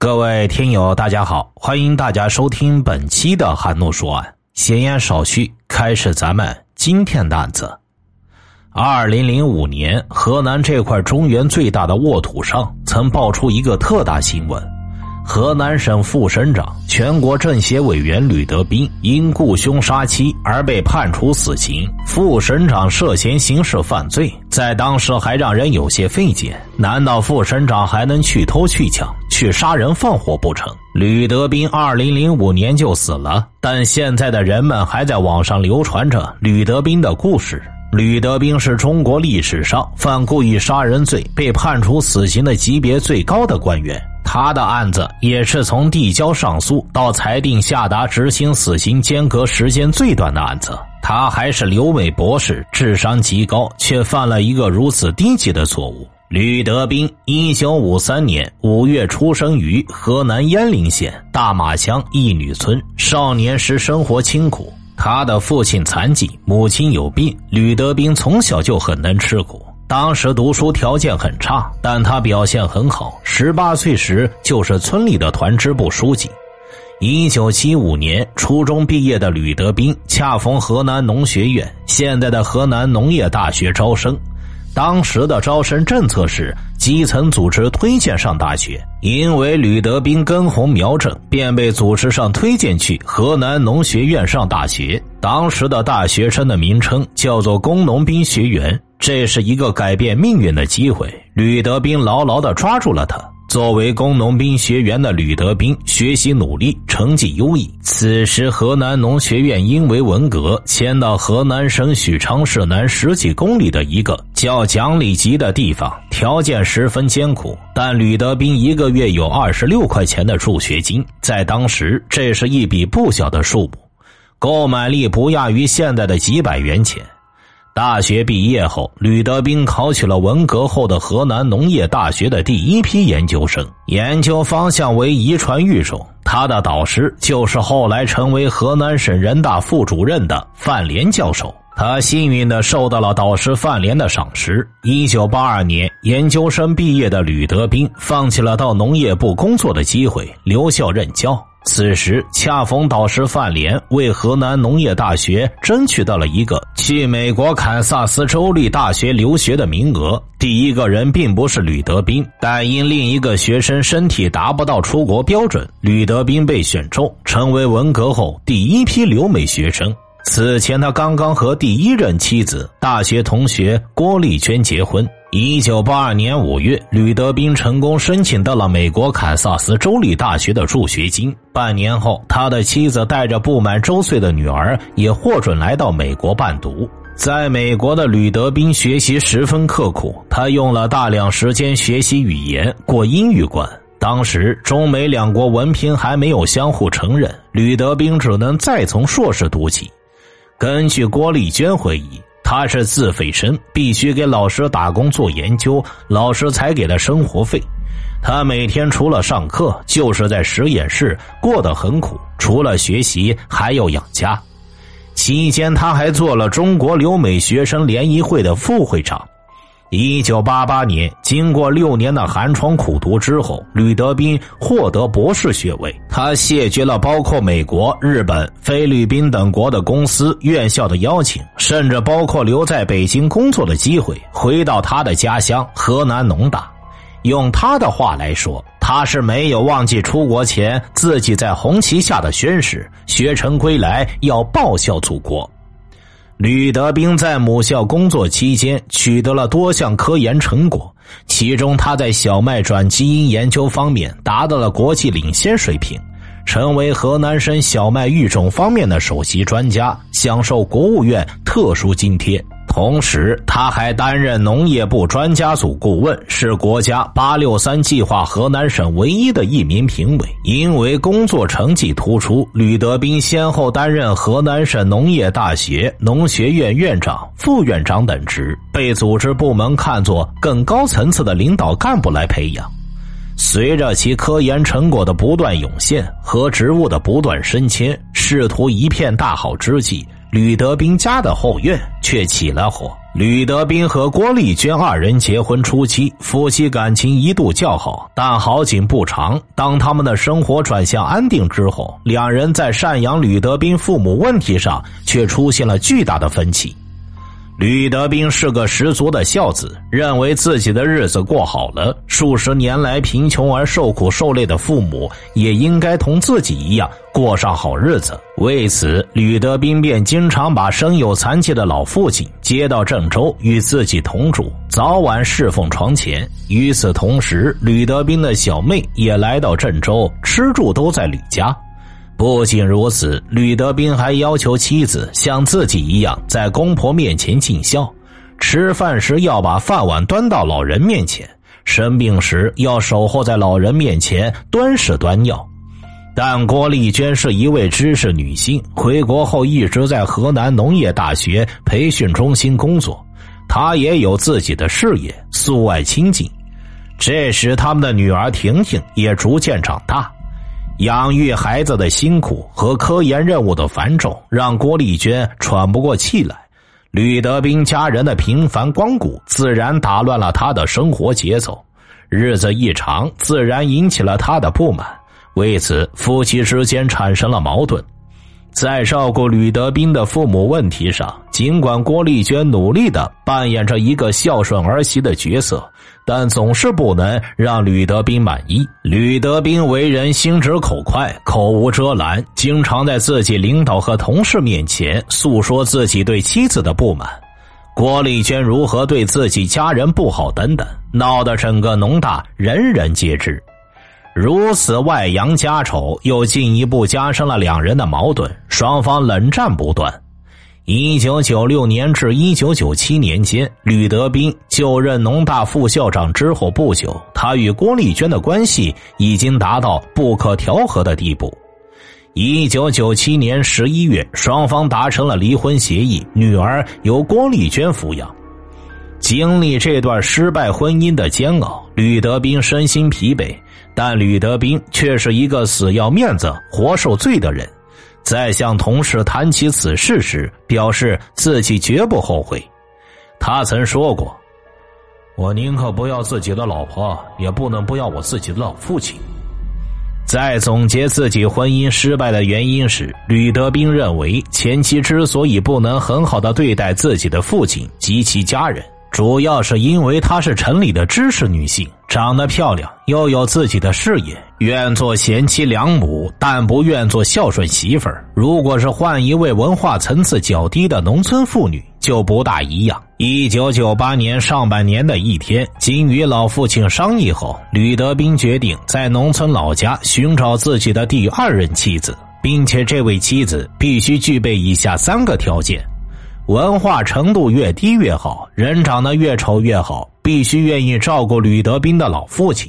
各位听友，大家好，欢迎大家收听本期的韩诺说案。闲言少叙，开始咱们今天的案子。二零零五年，河南这块中原最大的沃土上，曾爆出一个特大新闻：河南省副省长、全国政协委员吕德斌因雇凶杀妻而被判处死刑。副省长涉嫌刑事犯罪，在当时还让人有些费解：难道副省长还能去偷去抢？去杀人放火不成？吕德斌二零零五年就死了，但现在的人们还在网上流传着吕德斌的故事。吕德斌是中国历史上犯故意杀人罪被判处死刑的级别最高的官员，他的案子也是从递交上诉到裁定下达执行死刑间隔时间最短的案子。他还是留美博士，智商极高，却犯了一个如此低级的错误。吕德斌，一九五三年五月出生于河南鄢陵县大马乡一女村。少年时生活清苦，他的父亲残疾，母亲有病。吕德斌从小就很能吃苦。当时读书条件很差，但他表现很好。十八岁时就是村里的团支部书记。一九七五年初中毕业的吕德斌，恰逢河南农学院（现在的河南农业大学）招生。当时的招生政策是基层组织推荐上大学，因为吕德斌根红苗正，便被组织上推荐去河南农学院上大学。当时的大学生的名称叫做工农兵学员，这是一个改变命运的机会。吕德斌牢牢的抓住了他。作为工农兵学员的吕德斌，学习努力，成绩优异。此时，河南农学院因为文革迁到河南省许昌市南十几公里的一个叫蒋里集的地方，条件十分艰苦。但吕德斌一个月有二十六块钱的助学金，在当时这是一笔不小的数目，购买力不亚于现在的几百元钱。大学毕业后，吕德斌考取了文革后的河南农业大学的第一批研究生，研究方向为遗传育种。他的导师就是后来成为河南省人大副主任的范连教授。他幸运的受到了导师范连的赏识。一九八二年，研究生毕业的吕德斌放弃了到农业部工作的机会，留校任教。此时恰逢导师范连为河南农业大学争取到了一个去美国堪萨斯州立大学留学的名额。第一个人并不是吕德斌，但因另一个学生身体达不到出国标准，吕德斌被选中，成为文革后第一批留美学生。此前，他刚刚和第一任妻子、大学同学郭丽娟结婚。一九八二年五月，吕德斌成功申请到了美国堪萨斯州立大学的助学金。半年后，他的妻子带着不满周岁的女儿也获准来到美国伴读。在美国的吕德斌学习十分刻苦，他用了大量时间学习语言，过英语关。当时中美两国文凭还没有相互承认，吕德斌只能再从硕士读起。根据郭丽娟回忆。他是自费生，必须给老师打工做研究，老师才给他生活费。他每天除了上课，就是在实验室过得很苦，除了学习还要养家。期间，他还做了中国留美学生联谊会的副会长。一九八八年，经过六年的寒窗苦读之后，吕德斌获得博士学位。他谢绝了包括美国、日本、菲律宾等国的公司、院校的邀请，甚至包括留在北京工作的机会，回到他的家乡河南农大。用他的话来说，他是没有忘记出国前自己在红旗下的宣誓：学成归来要报效祖国。吕德彬在母校工作期间取得了多项科研成果，其中他在小麦转基因研究方面达到了国际领先水平，成为河南省小麦育种方面的首席专家，享受国务院特殊津贴。同时，他还担任农业部专家组顾问，是国家“八六三”计划河南省唯一的一名评委。因为工作成绩突出，吕德斌先后担任河南省农业大学农学院院长、副院长等职，被组织部门看作更高层次的领导干部来培养。随着其科研成果的不断涌现和职务的不断升迁，仕途一片大好之际。吕德斌家的后院却起了火。吕德斌和郭丽娟二人结婚初期，夫妻感情一度较好，但好景不长。当他们的生活转向安定之后，两人在赡养吕德斌父母问题上却出现了巨大的分歧。吕德斌是个十足的孝子，认为自己的日子过好了，数十年来贫穷而受苦受累的父母也应该同自己一样过上好日子。为此，吕德斌便经常把身有残疾的老父亲接到郑州与自己同住，早晚侍奉床前。与此同时，吕德斌的小妹也来到郑州，吃住都在吕家。不仅如此，吕德斌还要求妻子像自己一样在公婆面前尽孝，吃饭时要把饭碗端到老人面前，生病时要守候在老人面前端屎端尿。但郭丽娟是一位知识女性，回国后一直在河南农业大学培训中心工作，她也有自己的事业，素外清静。这时，他们的女儿婷婷也逐渐长大。养育孩子的辛苦和科研任务的繁重，让郭丽娟喘不过气来。吕德斌家人的频繁光顾，自然打乱了他的生活节奏。日子一长，自然引起了他的不满。为此，夫妻之间产生了矛盾。在照顾吕德斌的父母问题上，尽管郭丽娟努力的扮演着一个孝顺儿媳的角色，但总是不能让吕德斌满意。吕德斌为人心直口快，口无遮拦，经常在自己领导和同事面前诉说自己对妻子的不满。郭丽娟如何对自己家人不好等等，闹得整个农大人人皆知。如此外扬家丑，又进一步加深了两人的矛盾，双方冷战不断。一九九六年至一九九七年间，吕德斌就任农大副校长之后不久，他与郭丽娟的关系已经达到不可调和的地步。一九九七年十一月，双方达成了离婚协议，女儿由郭丽娟抚养。经历这段失败婚姻的煎熬，吕德斌身心疲惫。但吕德斌却是一个死要面子活受罪的人，在向同事谈起此事时，表示自己绝不后悔。他曾说过：“我宁可不要自己的老婆，也不能不要我自己的老父亲。”在总结自己婚姻失败的原因时，吕德斌认为，前妻之所以不能很好的对待自己的父亲及其家人。主要是因为她是城里的知识女性，长得漂亮，又有自己的事业，愿做贤妻良母，但不愿做孝顺媳妇儿。如果是换一位文化层次较低的农村妇女，就不大一样。一九九八年上半年的一天，经与老父亲商议后，吕德斌决定在农村老家寻找自己的第二任妻子，并且这位妻子必须具备以下三个条件。文化程度越低越好，人长得越丑越好，必须愿意照顾吕德斌的老父亲。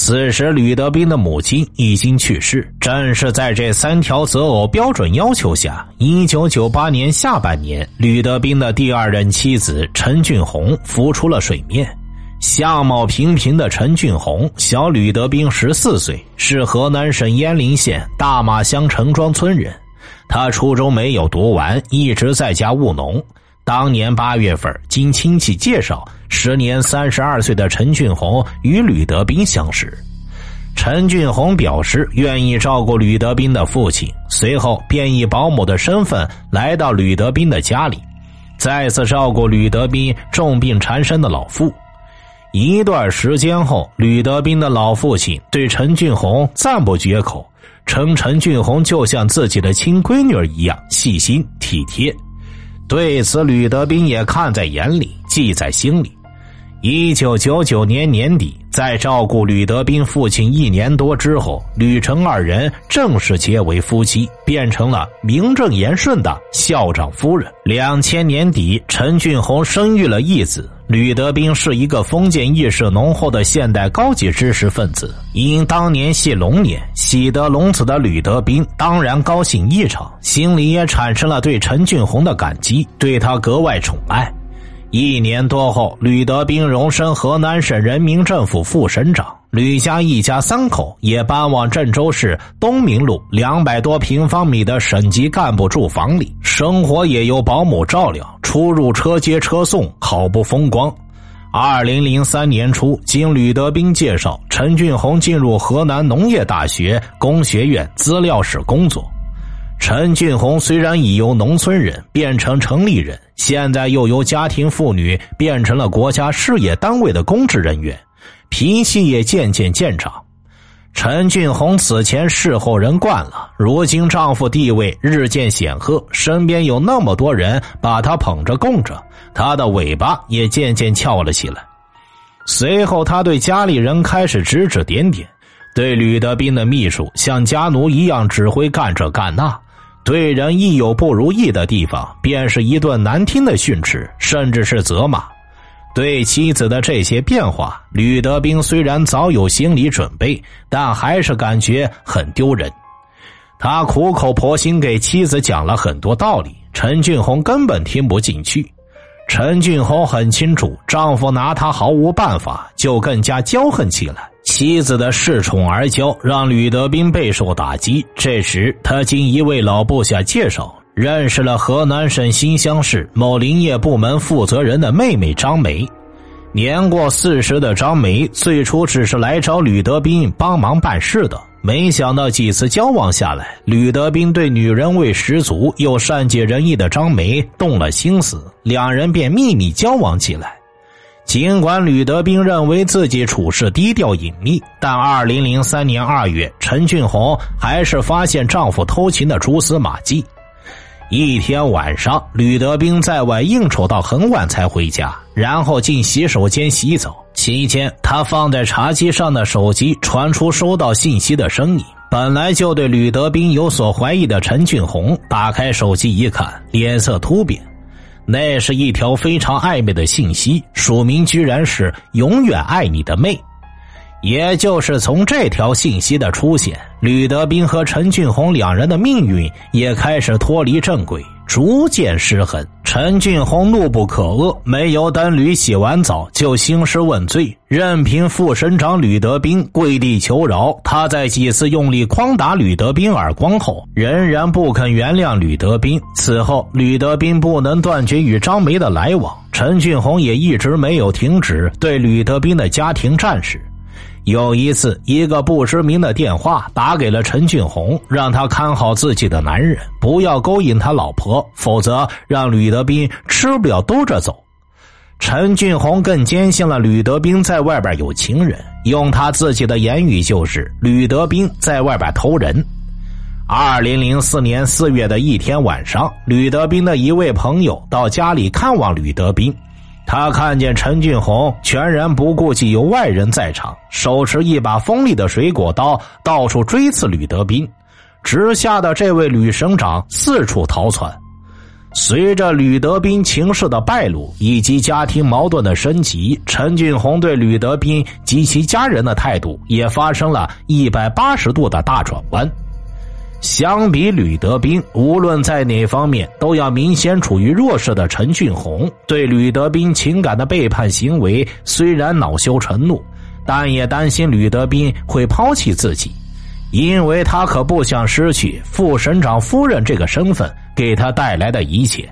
此时，吕德斌的母亲已经去世。正是在这三条择偶标准要求下，一九九八年下半年，吕德斌的第二任妻子陈俊红浮出了水面。相貌平平的陈俊红，小吕德斌十四岁，是河南省鄢陵县大马乡陈庄村人。他初中没有读完，一直在家务农。当年八月份，经亲戚介绍，时年三十二岁的陈俊宏与吕德斌相识。陈俊宏表示愿意照顾吕德斌的父亲，随后便以保姆的身份来到吕德斌的家里，再次照顾吕德斌重病缠身的老父。一段时间后，吕德斌的老父亲对陈俊宏赞不绝口。称陈俊宏就像自己的亲闺女一样细心体贴，对此吕德斌也看在眼里，记在心里。一九九九年年底，在照顾吕德斌父亲一年多之后，吕程二人正式结为夫妻，变成了名正言顺的校长夫人。两千年底，陈俊宏生育了一子。吕德斌是一个封建意识浓厚的现代高级知识分子，因当年系龙年，喜得龙子的吕德斌当然高兴异常，心里也产生了对陈俊宏的感激，对他格外宠爱。一年多后，吕德斌荣升河南省人民政府副省长。吕家一家三口也搬往郑州市东明路两百多平方米的省级干部住房里，生活也由保姆照料，出入车接车送，好不风光。二零零三年初，经吕德斌介绍，陈俊宏进入河南农业大学工学院资料室工作。陈俊宏虽然已由农村人变成城里人，现在又由家庭妇女变成了国家事业单位的公职人员，脾气也渐渐见长。陈俊宏此前侍候人惯了，如今丈夫地位日渐显赫，身边有那么多人把他捧着供着，他的尾巴也渐渐翘了起来。随后，他对家里人开始指指点点，对吕德斌的秘书像家奴一样指挥干这干那。对人一有不如意的地方，便是一顿难听的训斥，甚至是责骂。对妻子的这些变化，吕德斌虽然早有心理准备，但还是感觉很丢人。他苦口婆心给妻子讲了很多道理，陈俊宏根本听不进去。陈俊宏很清楚，丈夫拿他毫无办法，就更加骄横起来。妻子的恃宠而骄，让吕德斌备受打击。这时，他经一位老部下介绍，认识了河南省新乡市某林业部门负责人的妹妹张梅。年过四十的张梅，最初只是来找吕德斌帮忙办事的。没想到几次交往下来，吕德斌对女人味十足又善解人意的张梅动了心思，两人便秘密交往起来。尽管吕德斌认为自己处事低调隐秘，但二零零三年二月，陈俊红还是发现丈夫偷情的蛛丝马迹。一天晚上，吕德兵在外应酬到很晚才回家，然后进洗手间洗澡。期间，他放在茶几上的手机传出收到信息的声音。本来就对吕德兵有所怀疑的陈俊红打开手机一看，脸色突变。那是一条非常暧昧的信息，署名居然是“永远爱你的妹”。也就是从这条信息的出现，吕德斌和陈俊红两人的命运也开始脱离正轨，逐渐失衡。陈俊宏怒不可遏，没有等吕洗完澡就兴师问罪，任凭副省长吕德斌跪地求饶。他在几次用力哐打吕德斌耳光后，仍然不肯原谅吕德斌。此后，吕德斌不能断绝与张梅的来往，陈俊红也一直没有停止对吕德斌的家庭战事。有一次，一个不知名的电话打给了陈俊宏，让他看好自己的男人，不要勾引他老婆，否则让吕德斌吃不了兜着走。陈俊宏更坚信了吕德斌在外边有情人，用他自己的言语就是吕德斌在外边偷人。二零零四年四月的一天晚上，吕德斌的一位朋友到家里看望吕德斌。他看见陈俊宏全然不顾及有外人在场，手持一把锋利的水果刀，到处追刺吕德斌，直吓得这位吕省长四处逃窜。随着吕德斌情势的败露以及家庭矛盾的升级，陈俊宏对吕德斌及其家人的态度也发生了一百八十度的大转弯。相比吕德斌，无论在哪方面都要明显处于弱势的陈俊宏，对吕德斌情感的背叛行为虽然恼羞成怒，但也担心吕德斌会抛弃自己，因为他可不想失去副省长夫人这个身份给他带来的一切。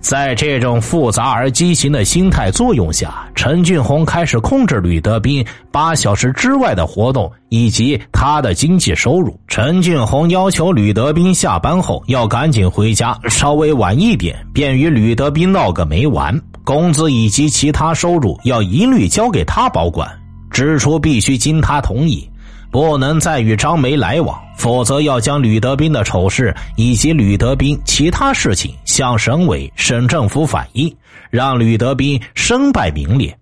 在这种复杂而畸形的心态作用下，陈俊宏开始控制吕德斌八小时之外的活动以及他的经济收入。陈俊宏要求吕德斌下班后要赶紧回家，稍微晚一点便与吕德斌闹个没完。工资以及其他收入要一律交给他保管，支出必须经他同意。不能再与张梅来往，否则要将吕德斌的丑事以及吕德斌其他事情向省委、省政府反映，让吕德斌身败名裂。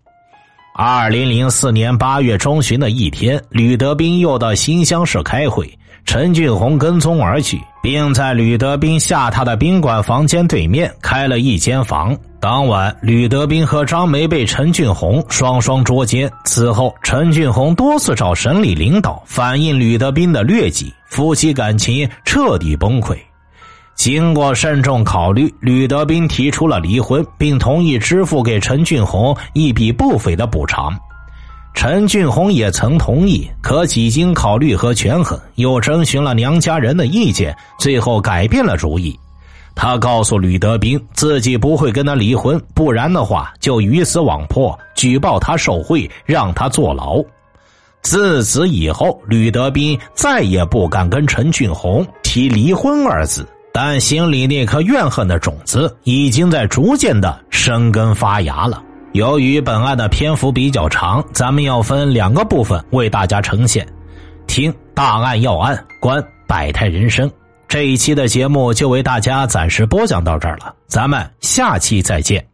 二零零四年八月中旬的一天，吕德斌又到新乡市开会，陈俊宏跟踪而去，并在吕德斌下榻的宾馆房间对面开了一间房。当晚，吕德斌和张梅被陈俊宏双双捉奸。此后，陈俊宏多次找省里领导反映吕德斌的劣迹，夫妻感情彻底崩溃。经过慎重考虑，吕德斌提出了离婚，并同意支付给陈俊宏一笔不菲的补偿。陈俊宏也曾同意，可几经考虑和权衡，又征询了娘家人的意见，最后改变了主意。他告诉吕德斌，自己不会跟他离婚，不然的话就鱼死网破，举报他受贿，让他坐牢。自此以后，吕德斌再也不敢跟陈俊宏提离婚二字，但心里那颗怨恨的种子已经在逐渐的生根发芽了。由于本案的篇幅比较长，咱们要分两个部分为大家呈现。听大案要案，观百态人生。这一期的节目就为大家暂时播讲到这儿了，咱们下期再见。